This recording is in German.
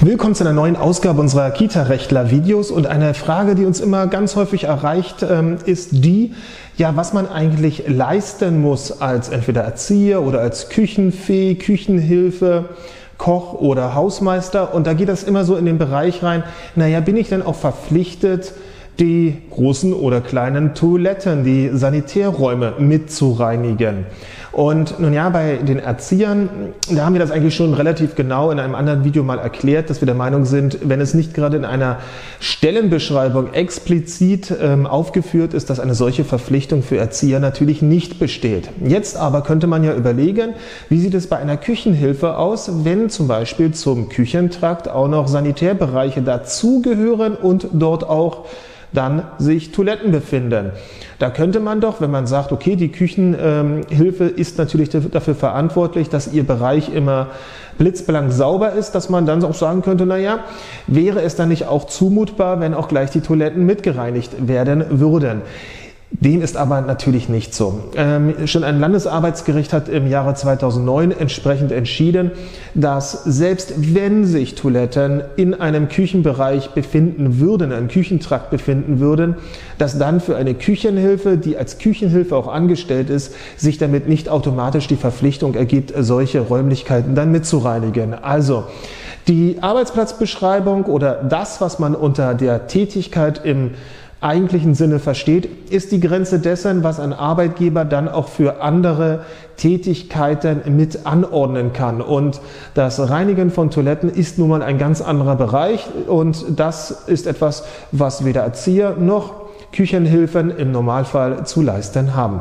Willkommen zu einer neuen Ausgabe unserer Kita-Rechtler-Videos und eine Frage, die uns immer ganz häufig erreicht, ähm, ist die, ja, was man eigentlich leisten muss als entweder Erzieher oder als Küchenfee, Küchenhilfe, Koch oder Hausmeister. Und da geht das immer so in den Bereich rein, naja, bin ich denn auch verpflichtet, die großen oder kleinen Toiletten, die Sanitärräume mitzureinigen. Und nun ja, bei den Erziehern, da haben wir das eigentlich schon relativ genau in einem anderen Video mal erklärt, dass wir der Meinung sind, wenn es nicht gerade in einer Stellenbeschreibung explizit ähm, aufgeführt ist, dass eine solche Verpflichtung für Erzieher natürlich nicht besteht. Jetzt aber könnte man ja überlegen, wie sieht es bei einer Küchenhilfe aus, wenn zum Beispiel zum Küchentrakt auch noch Sanitärbereiche dazugehören und dort auch dann sich Toiletten befinden. Da könnte man doch, wenn man sagt, okay, die Küchenhilfe ist natürlich dafür verantwortlich, dass ihr Bereich immer blitzblank sauber ist, dass man dann auch sagen könnte, naja, wäre es dann nicht auch zumutbar, wenn auch gleich die Toiletten mitgereinigt werden würden. Dem ist aber natürlich nicht so. Ähm, schon ein Landesarbeitsgericht hat im Jahre 2009 entsprechend entschieden, dass selbst wenn sich Toiletten in einem Küchenbereich befinden würden, einem Küchentrakt befinden würden, dass dann für eine Küchenhilfe, die als Küchenhilfe auch angestellt ist, sich damit nicht automatisch die Verpflichtung ergibt, solche Räumlichkeiten dann mitzureinigen. Also, die Arbeitsplatzbeschreibung oder das, was man unter der Tätigkeit im eigentlichen Sinne versteht, ist die Grenze dessen, was ein Arbeitgeber dann auch für andere Tätigkeiten mit anordnen kann. Und das Reinigen von Toiletten ist nun mal ein ganz anderer Bereich und das ist etwas, was weder Erzieher noch Küchenhilfen im Normalfall zu leisten haben.